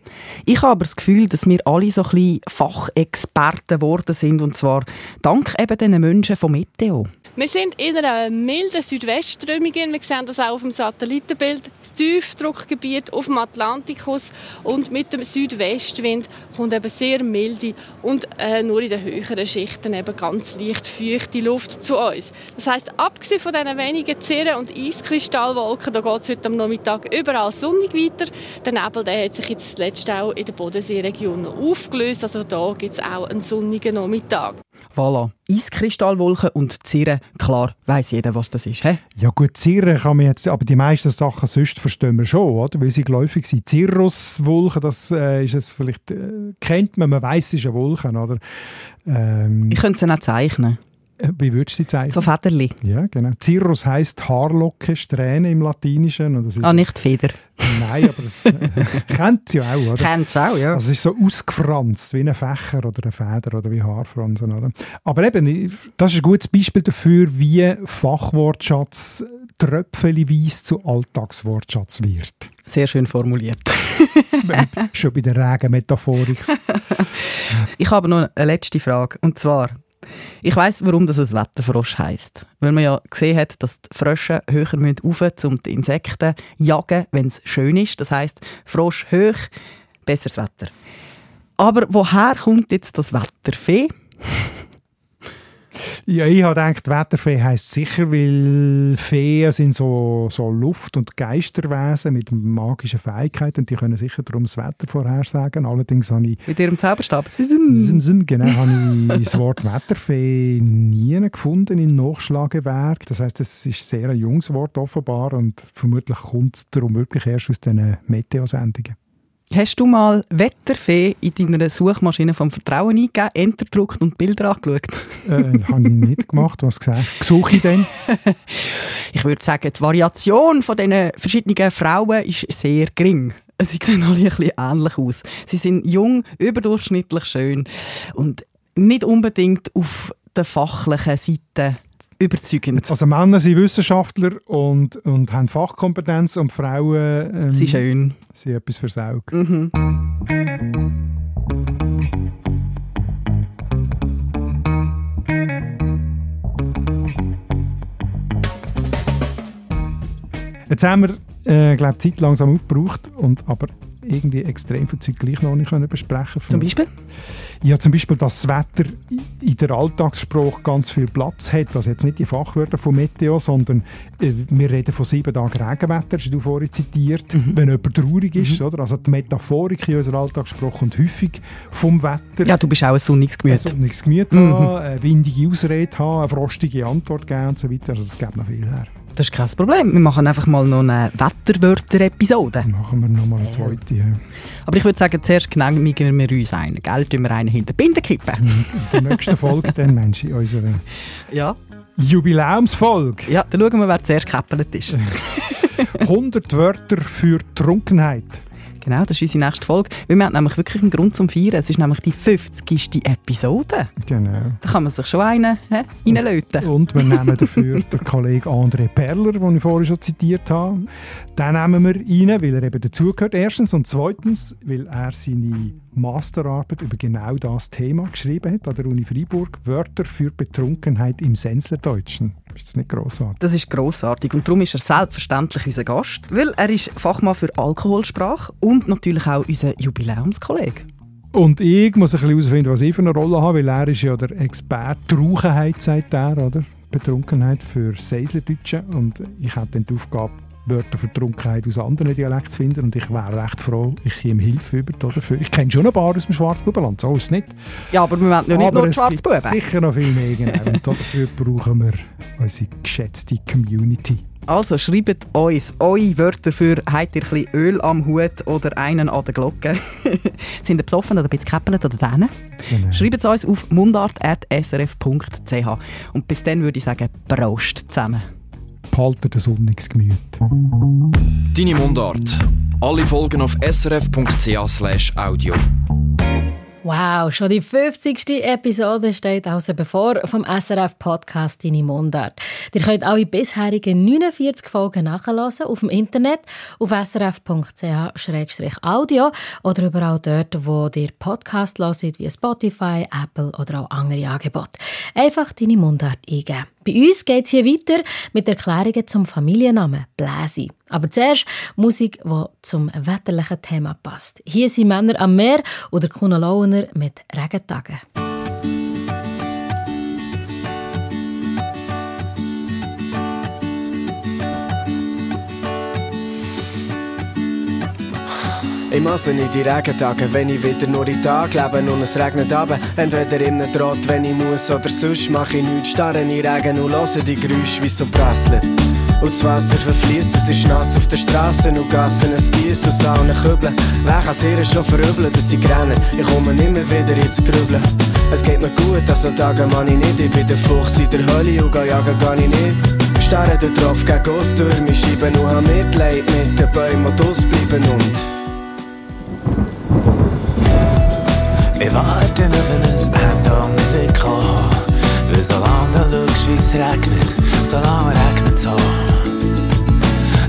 Ich habe aber das Gefühl, dass wir alle so ein bisschen Fachexperten geworden sind. Und zwar dank eben diesen Menschen von Meteo. Wir sind in einer milden Südwestströmung. Wir sehen das auch auf dem Satellitenbild. Das Tiefdruckgebiet auf dem Atlantikus und mit dem Südwestwind kommt eben sehr milde und äh, nur in den höheren Schichten eben ganz leicht feuchte Luft zu uns. Das heißt, abgesehen von diesen wenigen Zirren und Eiskristallwolken, da geht es heute am Nachmittag überall sonnig weiter. Der Nebel der hat sich jetzt zuletzt auch in der Bodenseeregion aufgelöst. Also da gibt es auch einen sonnigen Nachmittag. Voilà. Eiskristallwolken und Zirren. Klar, weiss jeder, was das ist. He? Ja gut, Zirren kann man jetzt, aber die meisten Sachen sonst verstehen wir schon, oder? weil sie geläufig sind. Cirruswolken, das äh, ist es vielleicht, äh, kennt man, man weiß, es ist eine Wolke, oder? Ähm, Ich könnte sie auch zeichnen. Äh, wie würdest du sie zeigen? So Federli. Ja, genau. Cirrus heisst Haarlocke, Strähne im Latinischen. Und das ist Ah, nicht Feder. Nein, aber das kennt sie ja auch, oder? Kennt auch, ja. Also es ist so ausgefranst, wie ein Fächer oder eine Feder oder wie Haarfransen. Oder? Aber eben, das ist ein gutes Beispiel dafür, wie Fachwortschatz tröpfchenweise zu Alltagswortschatz wird. Sehr schön formuliert. Schon bei der Regenmetaphorik. Ich habe noch eine letzte Frage. Und zwar, ich weiß, warum das ein Wetterfrosch heisst. Weil man ja gesehen hat, dass die Frösche höher müssen rauf, um die Insekten zu jagen, wenn es schön ist. Das heisst, Frosch hoch, besseres Wetter. Aber woher kommt jetzt das Wetterfee? Ja, ich habe gedacht, Wetterfee heisst sicher, weil Feen sind so, so Luft- und Geisterwesen mit magischen Fähigkeiten. Die können sicher darum das Wetter vorhersagen. Allerdings habe ich Mit ihrem Zauberstab. Genau, habe ich das Wort Wetterfee nie gefunden im Nachschlagewerk. Das heißt, es ist sehr ein junges Wort offenbar und vermutlich kommt es darum wirklich erst aus diesen Meteosendungen. Hast du mal Wetterfee in deiner Suchmaschine vom Vertrauen eingegeben, Enter gedruckt und Bilder angeschaut? Äh, habe ich nicht gemacht. Was gesagt? Suche ich denn? Ich würde sagen, die Variation von diesen verschiedenen Frauen ist sehr gering. Sie sehen alle ein bisschen ähnlich aus. Sie sind jung, überdurchschnittlich schön und nicht unbedingt auf der fachlichen Seite überzeugend. Also Männer sind Wissenschaftler und, und haben Fachkompetenz und Frauen ähm, Sie schön. sind etwas versaugt. Mhm. Jetzt haben wir, äh, glaube Zeit langsam aufgebraucht und aber irgendwie extrem viel Zeit gleich noch nicht können besprechen Zum Beispiel? Ja, zum Beispiel, dass das Wetter in der Alltagssprache ganz viel Platz hat. Also jetzt nicht die Fachwörter von Meteo, sondern äh, wir reden von sieben Tagen Regenwetter, hast du vorhin zitiert, wenn jemand traurig ist. Oder? Also die Metaphorik in unserer Alltagssprache kommt häufig vom Wetter. Ja, du bist auch ein sonniges Ein Gemüt. sonniges Gemüt Mhm. haben, eine windige Ausrede haben, eine frostige Antwort geben und so weiter. Also es gibt noch viel her. Das ist kein Problem. Wir machen einfach mal noch eine Wetterwörter-Episode. Machen wir noch mal eine zweite. Ja. Aber ich würde sagen, zuerst genehmigen wir uns einen. Gell? Tun wir einen hinter die Binde kippen. In der nächsten Folge dann, Mensch, in unserer Ja. Jubiläumsfolge. Ja, dann schauen wir, wer zuerst gekäppelt ist. 100 Wörter für Trunkenheit. Genau, das ist unsere nächste Folge. Weil wir haben nämlich wirklich einen Grund zum Feiern. Es ist nämlich die 50. Episode. Genau. Da kann man sich schon einen he, reinlöten. Und wir nehmen dafür den Kollegen André Perler, den ich vorhin schon zitiert habe. Den nehmen wir rein, weil er eben dazugehört. Erstens. Und zweitens, weil er seine Masterarbeit über genau das Thema geschrieben hat an der Uni Freiburg. Wörter für Betrunkenheit im Senslerdeutschen. Ist das nicht grossartig? Das ist grossartig und darum ist er selbstverständlich unser Gast, weil er ist Fachmann für Alkoholsprache und natürlich auch unser Jubiläumskollege. Und ich muss ein bisschen herausfinden, was ich für eine Rolle habe, weil er ist ja der Experte Rauchenheit, sagt er, oder? Betrunkenheit für Seislerdeutsche. Und ich habe dann die Aufgabe, Wörter für Trunkenheit aus anderen Dialekten zu finden. Und ich wäre recht froh, ich ihm Hilfe über. Dafür. Ich kenne schon ein paar aus dem Schwarzbubenland, so ist es nicht. Ja, aber wir wollen ja nicht aber nur es Schwarzbuben. gibt sicher noch viel mehr. Genau. Und dafür brauchen wir unsere geschätzte Community. Also schreibt uns eure Wörter für «Habt ihr ein Öl am Hut» oder «Einen an der Glocke». Sind ihr besoffen oder ein bisschen gekäppelt oder denen? Genau. Schreibt es uns auf mundart.srf.ch Und bis dann würde ich sagen, Prost zusammen. Behaltet ein sonniges Gemüt. Deine Mundart. Alle Folgen auf srf.ch/audio. Wow, schon die 50. Episode steht also bevor vom SRF Podcast Deine Mundart. Ihr könnt alle bisherigen 49 Folgen nachhören auf dem Internet auf srf.ch-audio oder überall dort, wo ihr Podcast hört, wie Spotify, Apple oder auch andere Angebote. Einfach Deine Mundart eingeben. Bei uns geht es hier weiter mit Erklärungen zum Familiennamen Bläsi. Aber zuerst Musik, die zum wetterlichen Thema passt. Hier sind Männer am Meer oder Kuna Launer mit Regentagen. Ich muss nicht die Regentage, wenn ich wieder nur in Tag lebe und es regnet ab. Entweder in einem Draht, wenn ich muss, oder sonst mach ich nichts. Starre in Regen und höre die Geräusche, wie so prasseln. Und das Wasser verfließt, es ist nass auf den Straßen und Gassen, es gießt aus allen Kübeln. Wer kann sehr schon verübeln, dass ich renne? Ich komme immer wieder ins Grübeln. Es geht mir gut, also Tage man ich nicht. Ich bin der Fuchs in der Hölle und jagen kann ich nicht. Starre da drauf gegen Ostürme, schreiben und hab Mitleid mit den Bäumen, die ausbleiben und... Ende und nicht wegkommen. Weil solange du schaust, wie es regnet, solange regnet es auch.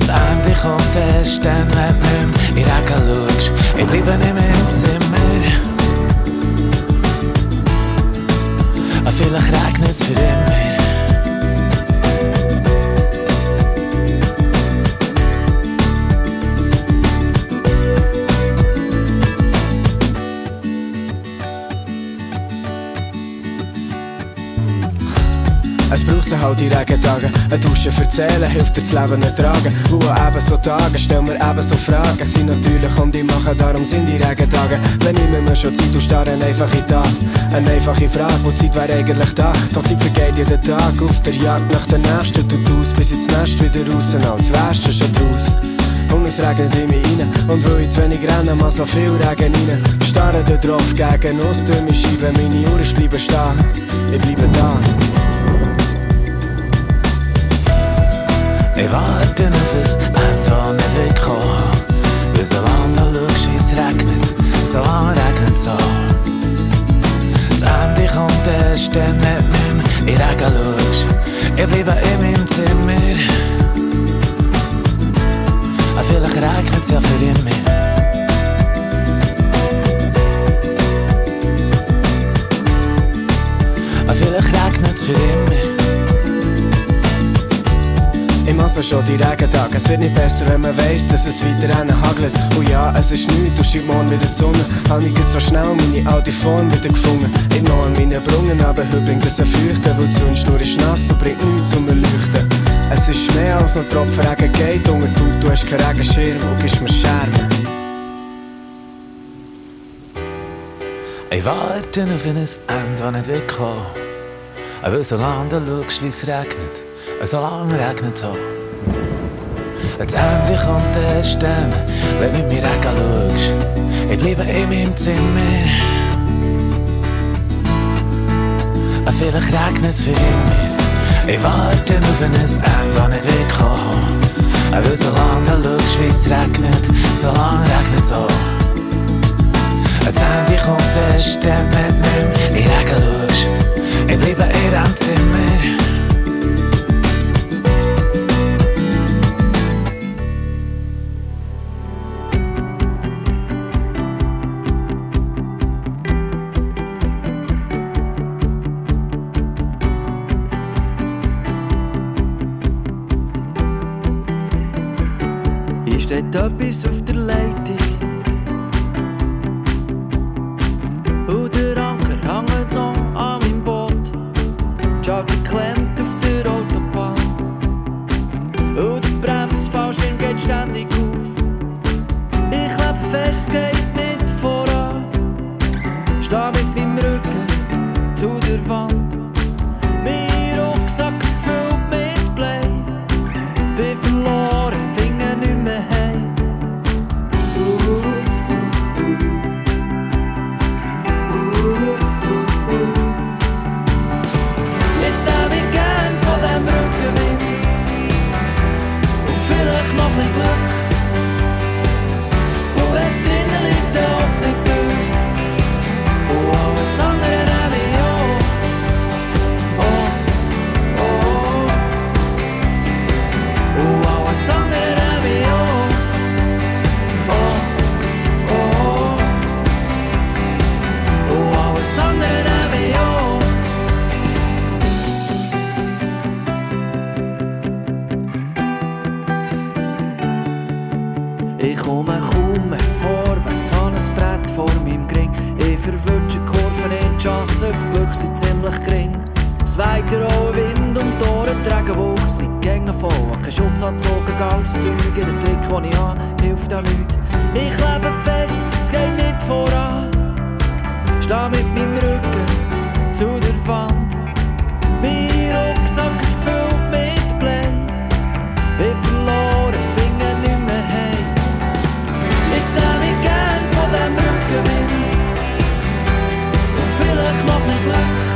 Das Ende kommt erst dann, wenn du in Regen schaust. Ich bleibe nicht mehr im Zimmer. Aber vielleicht regnet es für immer. Es braucht so halt die Regentage. Ein Duschen erzählen hilft dir das Leben ertragen. An eben so Tagen stellen wir eben so Fragen. Sie natürlich und die machen, darum sind die Regentage. Wenn ich mir schon Zeit und starre einfach in Tag. Eine einfache Frage, wo Zeit wäre eigentlich da. Doch Zeit vergeht jeden Tag auf der Jagd nach der nächsten. Du tust bis ins Nest wieder raus, als wärst du schon draus. Und es regnet in mich rein Und weil ich zu wenig renne, mal so viel Regen rein Starre da drauf gegen Ostürme Scheiben Meine Uhren bleiben stehen Ich bleibe da Ich warte auf ein Ende und nicht wegkommen. Weil solange du schaust, es regnet, solange regnet es auch. Das Ende kommt erst dann, nicht mehr in Regen schaust. Ich bleibe wird nicht besser, wenn man weiss, dass es weiter hagelt. Und ja, es ist nichts, du scheint morgen wieder die Sonne. Hab ich so schnell meine alte Form wieder gefunden. Ich noch an meinen Brungen, aber heute bringt es ein Feuchten, weil die Sonnenschnur ist nass und bringt nichts zum Erleuchten. Es ist mehr als noch Tropfen Regen geht unter die. Du hast keinen Regenschirm und gibst mir Scherben. Ich warte auf ein Ende, das nicht wegkommt. Aber solange du schaust, wie es regnet, solange regnet es auch wenn das Handy kommt, erst wenn du mir anschaust. Ich liebe in meinem Zimmer. Ah, vielleicht regnet es für mir. Ich warte auf ein Ende, das nicht wird kommen. Ah, weil solange du schaust, wie es regnet, solange regnet es auch. Das Handy kommt, erst dann, wenn du mir anschaust. Ich liebe in deinem Zimmer. dat is of er leid black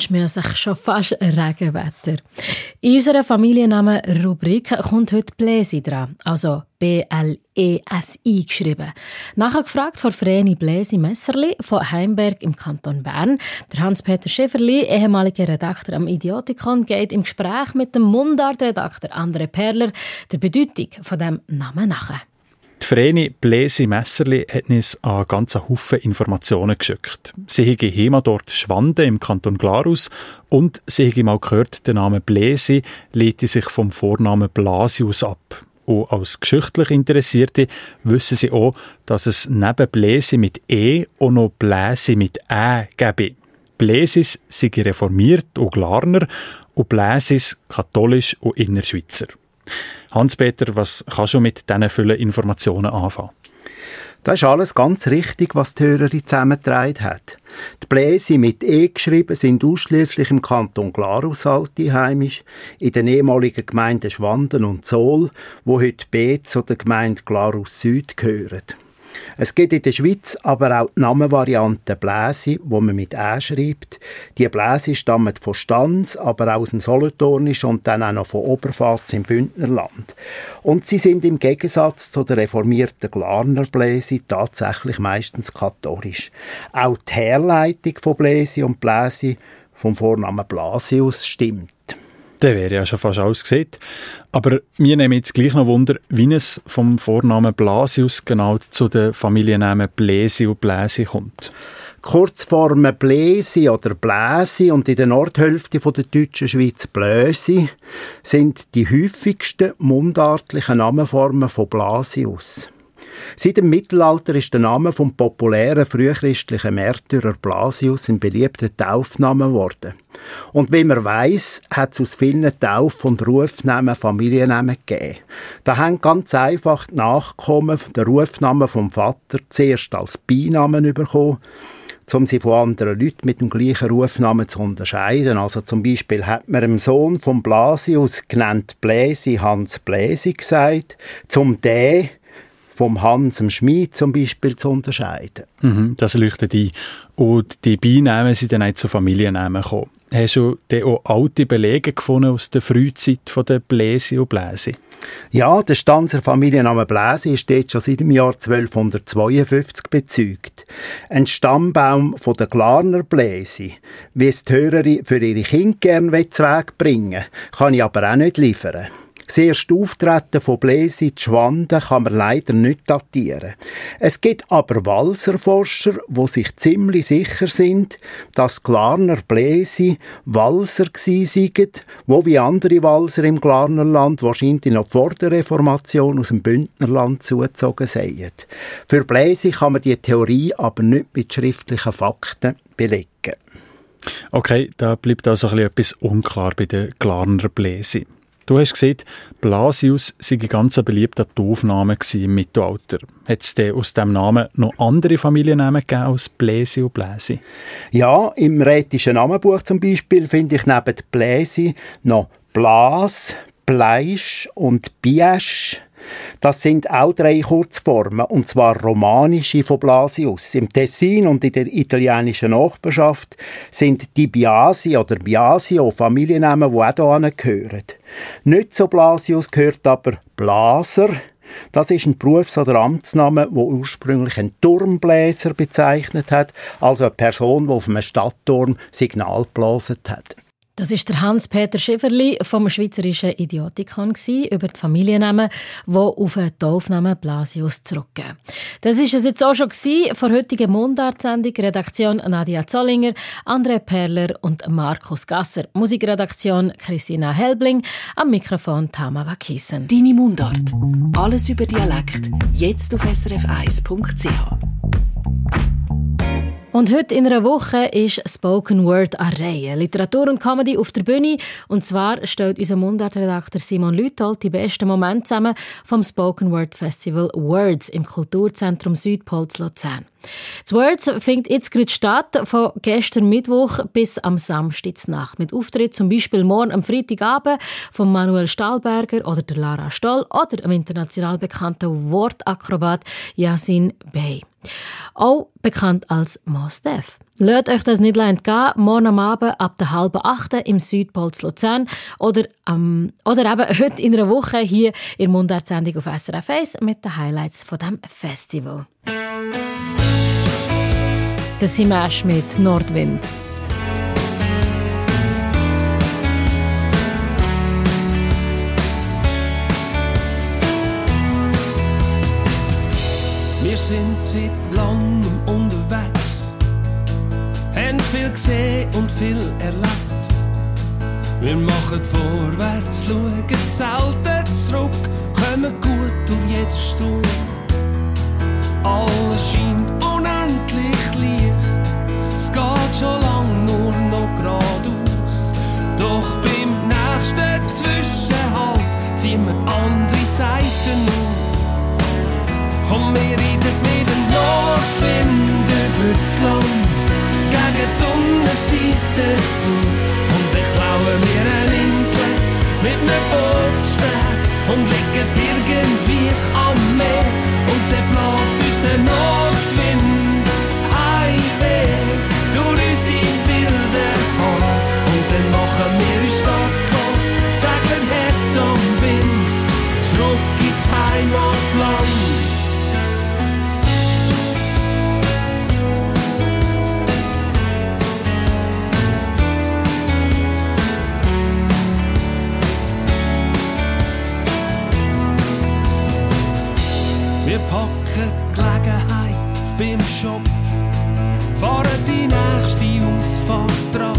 wünscht mir sich schon fast Regenwetter. In unserer Familiennamen-Rubrik kommt heute Bläsi dran, also B-L-E-S-I geschrieben. Nachher gefragt von Vreni Bläsi Messerli von Heimberg im Kanton Bern. Der Hans-Peter Schäferli, ehemaliger Redakteur am Idiotikon, geht im Gespräch mit dem Mundartredakteur André Perler der Bedeutung von dem Namen nachher. Die Vreni Bläsi Messerli hat uns einen ganzen Haufen Informationen geschickt. Sie haben Heimatort Schwanden im Kanton Glarus und sie haben mal gehört, der Name Bläsi leite sich vom Vornamen Blasius ab. Und als geschichtlich Interessierte wissen sie auch, dass es neben Bläsi mit E auch noch Bläsi mit Ä gäbe. Bläsis sei reformiert und Glarner und Bläsis katholisch und Innerschweizer. Hans-Peter, was kannst du mit diesen vielen Informationen anfangen? Das ist alles ganz richtig, was die Hörerin zusammengetragen hat. Die Bläse mit E geschrieben sind ausschließlich im Kanton Glarus heimisch, in den ehemaligen Gemeinden Schwanden und Zoll, wo heute B zu der Gemeinde Glarus Süd gehören. Es gibt in der Schweiz aber auch die Namenvariante Bläsi, wo man mit Ä schreibt. Die Bläsi stammen von Stanz, aber auch aus dem Solothurnisch und dann auch noch von Oberpfalz im Bündnerland. Und sie sind im Gegensatz zu der reformierten Glarner Bläsi tatsächlich meistens katholisch. Auch die Herleitung von Bläsi und Bläsi vom Vornamen Blasius stimmt. Der wäre ja schon fast alles gesehen. Aber mir nehmen jetzt gleich noch Wunder, wie es vom Vornamen Blasius genau zu den Familiennamen Bläsi und Bläsi kommt. Kurzformen Bläsi oder Bläsi und in der Nordhälfte der deutschen Schweiz Blösi sind die häufigsten mundartlichen Namenformen von Blasius. Seit dem Mittelalter ist der Name vom populären frühchristlichen Märtyrer Blasius ein beliebter Taufname geworden. Und wie man weiß, hat es aus vielen Tauf- und Rufnamen Familiennamen gegeben. Da haben ganz einfach die Nachkommen der Rufnamen vom Vater zuerst als Beinamen bekommen, um sie von anderen Leuten mit dem gleichen Rufnamen zu unterscheiden. Also zum Beispiel hat man dem Sohn von Blasius genannt Bläsi Hans Bläsi gesagt, zum D vom Hans dem Schmied zum Beispiel zu unterscheiden. Mhm, das leuchtet ein. Und die Beinamen sind dann auch zu Familiennamen gekommen. Hast du denn auch alte Belege gefunden aus der Frühzeit von der Bläsi und Bläsi? Ja, der Stanzer Familienname Bläsi ist dort schon seit dem Jahr 1252 bezeugt. Ein Stammbaum von der Glarner Bläsi, wie es die Hörerin für ihre Kinder gerne zu Weg bringen kann ich aber auch nicht liefern. Das erste Auftreten von Bläsi Schwanden kann man leider nicht datieren. Es gibt aber Walserforscher, die sich ziemlich sicher sind, dass Glarner Bläsi Walser gsi seien, wo wie andere Walser im Glarnerland wahrscheinlich noch vor der Reformation aus dem Bündnerland zugezogen seien. Für Bläsi kann man die Theorie aber nicht mit schriftlichen Fakten belegen. Okay, da bleibt also ein etwas unklar bei den Glarner Bläsi. Du hast gesehen, Blasius sei ein ganz beliebter Taufname im Mittelalter. Hat es denn aus diesem Namen noch andere Familiennamen gegeben als Bläsi und Bläsi? Ja, im rätischen Namenbuch zum Beispiel finde ich neben Bläsi noch Blas, Bleisch und Biesch. Das sind auch drei Kurzformen, und zwar romanische von Blasius. Im Tessin und in der italienischen Nachbarschaft sind die Biasi oder Biasio Familiennamen, die auch hier gehören. Nicht zu Blasius gehört aber Blaser. Das ist ein Berufs- oder Amtsname, wo ursprünglich ein Turmbläser bezeichnet hat, also eine Person, die auf einem Stadtturm Signal geblasen hat. Das ist der Hans-Peter Schäferli vom Schweizerischen Idiotikon über die Familiennamen, die auf den Taufnamen Blasius zurückgehen. Das ist es jetzt auch schon von heutigen Mundartsendung. Redaktion Nadia Zollinger, André Perler und Markus Gasser. Musikredaktion Christina Helbling. Am Mikrofon Tama Wakissen. Deine Mundart. Alles über Dialekt. Jetzt auf srf1.ch. Und heute in einer Woche ist Spoken Word an Reihe. Literatur und Comedy auf der Bühne. Und zwar stellt unser Mundartredakteur Simon Lütold die besten Momente zusammen vom Spoken Word Festival Words im Kulturzentrum Südpol zu Luzern. Das Words findet jetzt gerade statt, von gestern Mittwoch bis am Samstag Nacht. Mit Auftritt zum Beispiel morgen am Freitagabend von Manuel Stahlberger oder der Lara Stoll oder dem international bekannten Wortakrobat Yasin Bey. Auch bekannt als Mos. Lasst euch das nicht entgehen. Morgen am Abend ab der halben acht im Südpol zu Luzern oder, ähm, oder eben heute in einer Woche hier in der Mundartsendung auf SRF 1 mit den Highlights von dem Festival. Der Simash mit Nordwind. Wir sind seit langem unterwegs, haben viel gesehen und viel erlebt. Wir machen vorwärts, schauen selten zurück, kommen gut durch jede Stunde. Alles scheint es geht schon lang nur noch geradeaus. Doch beim nächsten Zwischenhalt ziehen wir andere Seiten auf. Komm, wir reden mit dem Nordwind über das Land, gegen die Sonnenseite zu. Und ich klaue mir eine Insel mit einem Bootssteg und liegen irgendwie am Meer. Und der bläst uns der Nordwind packen Gelegenheit beim Schopf, fahren die nächste Ausfahrt dran.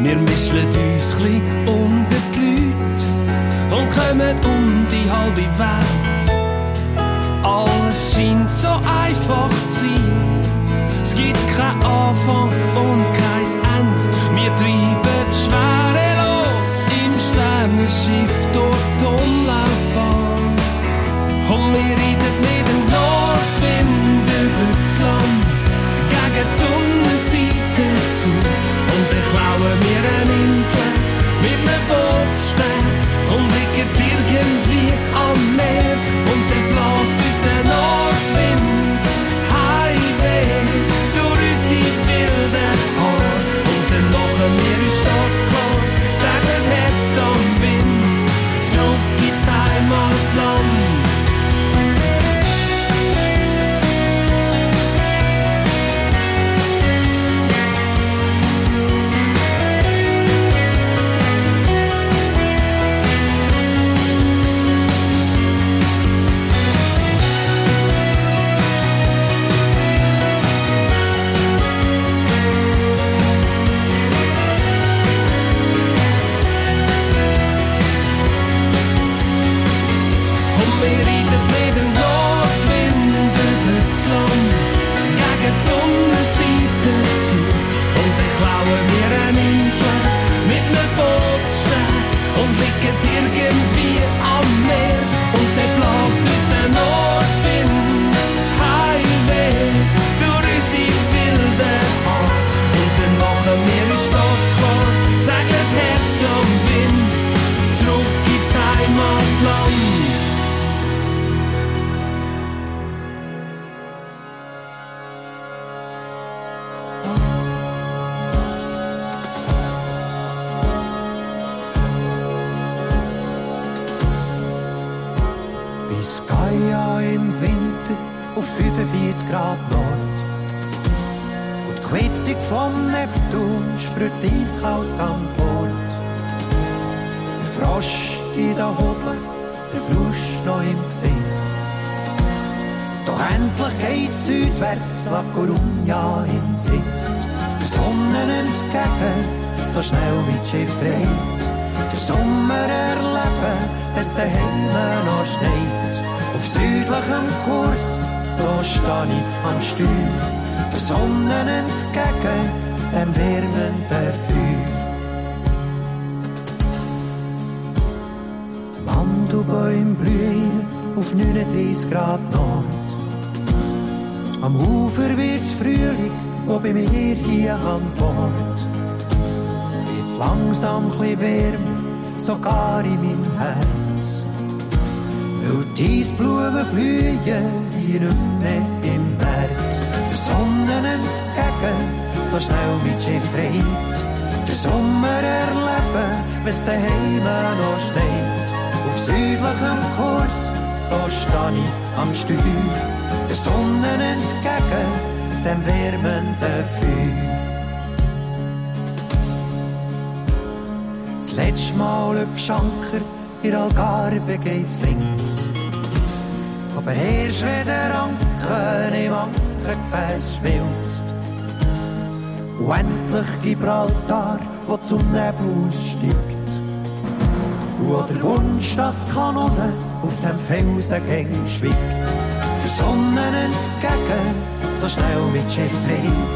Wir mischen uns chli unter die Leute und kommen um die halbe Welt. Alles scheint so einfach zu sein. Es gibt keinen Anfang und kein Ende. Wir treiben schwerelos im Sternenschiff die Umlaufbahn. Wir reden mit dem Nordwind über das Land, gegen die Sonnenseite zu. Und ich klaue mir eine Insel mit einem Bootssteg und liegen irgendwie am Meer. irgendwie am Meer. Eiskalt an Bord. Der Frosch geht da oben, der Fluss noch im Gesicht. Doch endlich geht südwärts La Coruña in Sicht. Der Sonne entgegen, so schnell wie das Schiff dreht. Der Sommer erleben, es daheim noch schneit. Auf südlichem Kurs, so stehe ich am Steuer. Der Sonne entgegen, dem wärmenden Feuer. Die Mandelbäume blühen auf 39 Grad Nord. Am Ufer wird's Frühling, wo bei mir hier an Bord. Wird's langsam chli wärmer, sogar in meinem Herz. Weil die Eisblumen blühen hier nicht mehr im so schnell wie das Schiff dreht. Der Sommer erleben, wenn's daheim noch schneit. Auf südlichem Kurs, so steh ich am Steuer. Der Sonne entgegen, dem wärmenden Feuer. Das letzte Mal über Schanker, in Algarve geht's links. Aber erst wenn der Anker im Ankergefäß schwilzt. Und endlich Gibraltar, wo zum Nebel steigt. Und der Wunsch, dass die Kanone auf dem Felsengänge schweigt. Der Sonne entgegen, so schnell das Schiff dreht.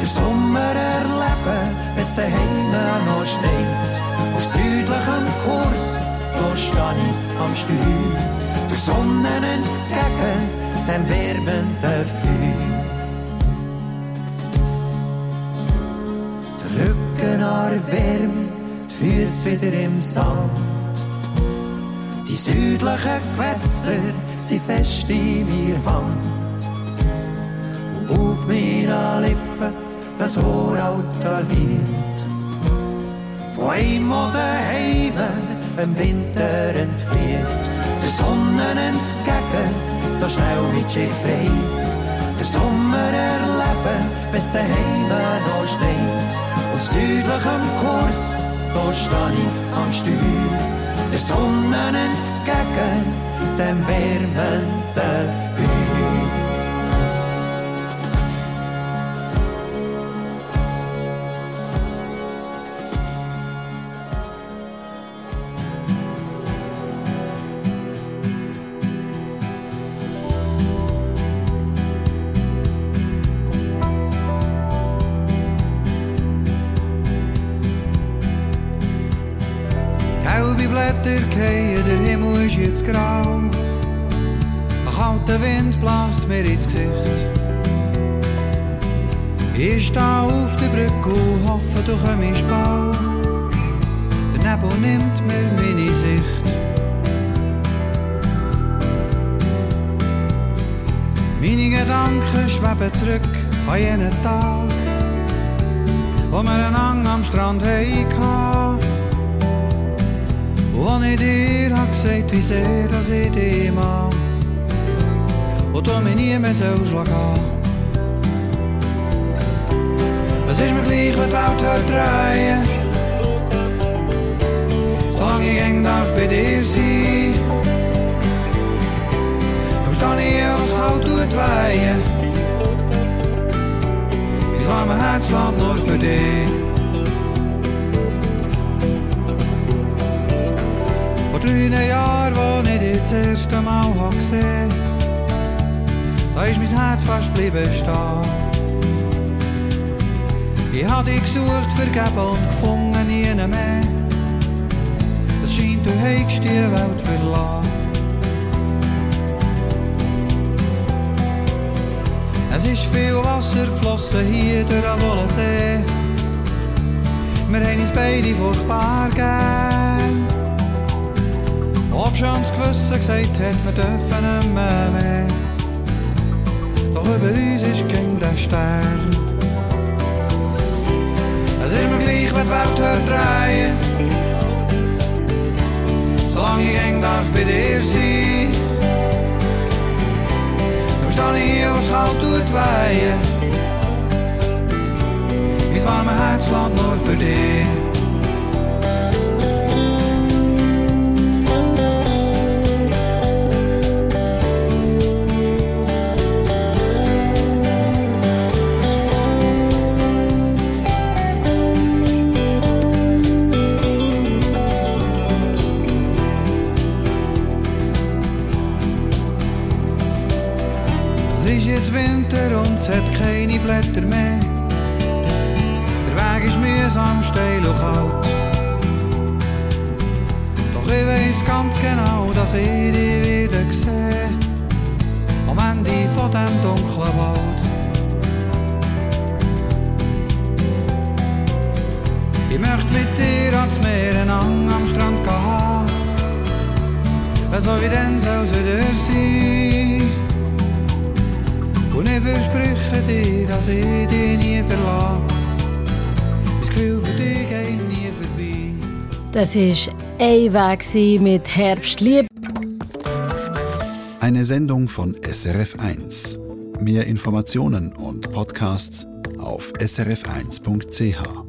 Der Sommer erleben, wenn's daheim noch schneit. Auf südlichem Kurs, so steh ich am Steuer. Der Sonne entgegen, dem wärmenden Feuer. Der Wärme, die Füße wieder im Sand. Die südlichen Gewässer sind fest in mir Hand. Und auf meinen Lippen das uralte Lied. Von einem oder heimen im Winter entfliert. Der Sonne entgegen, so schnell wie das Schiff Der Sommer erleben, wenn's daheim noch schneit. Auf südlichem Kurs, so steh ich am Steuer. Der Sonne entgegen, dem wärmenden Feuer. Blätter fallen, der Himmel ist jetzt grau. Ein kalter Wind bläst mir ins Gesicht. Ich stehe auf der Brücke und hoffe, du kommst bald. Der Nebel nimmt mir meine Sicht. Meine Gedanken schweben zurück an jenen Tag, wo wir einander am Strand hatten. Und du mich nie mehr so schlagen. Es ist mir gleich, wenn die Welt hört drehen. Solange ich eng darf bei dir sein. Dann steh ich als kalt tut weihen. Ich warme Herz schlägt nur für dich. Drei Jahren, als ich das erste Mal hab gesehen da ist mein Herz fast geblieben stehen. Ich hab dich gesucht, vergeben und gefunden, nie mehr. Es scheint, du hättest die Welt verlassen. Es ist viel Wasser geflossen hier durch den See. Wir haben uns beide furchtbar Options ik zei tijd met de van met mij. Darüber is ging der Stern. Het is me gleich, wat Welt hört draaien. Zolang je ging, darf bij de Heer zien. We staan hier als goud toe het weien. Iets warme mijn hart slaat nooit verdient. Winter und hat keine Blätter mehr. Der Weg ist mühsam, steil und kalt. Doch ich weiß ganz genau, dass ich dich wieder sehe. Am Ende von dem dunklen Wald. Ich möchte mit dir ans Meer entlang am Strand gehen. So wie dann soll es wieder sein. Und ich verspreche dir, dass ich dich nie verlasse. Das Gefühl für dich geht nie vorbei. Das war ein Weg mit Herbstliebe. Eine Sendung von SRF1. Mehr Informationen und Podcasts auf srf1.ch.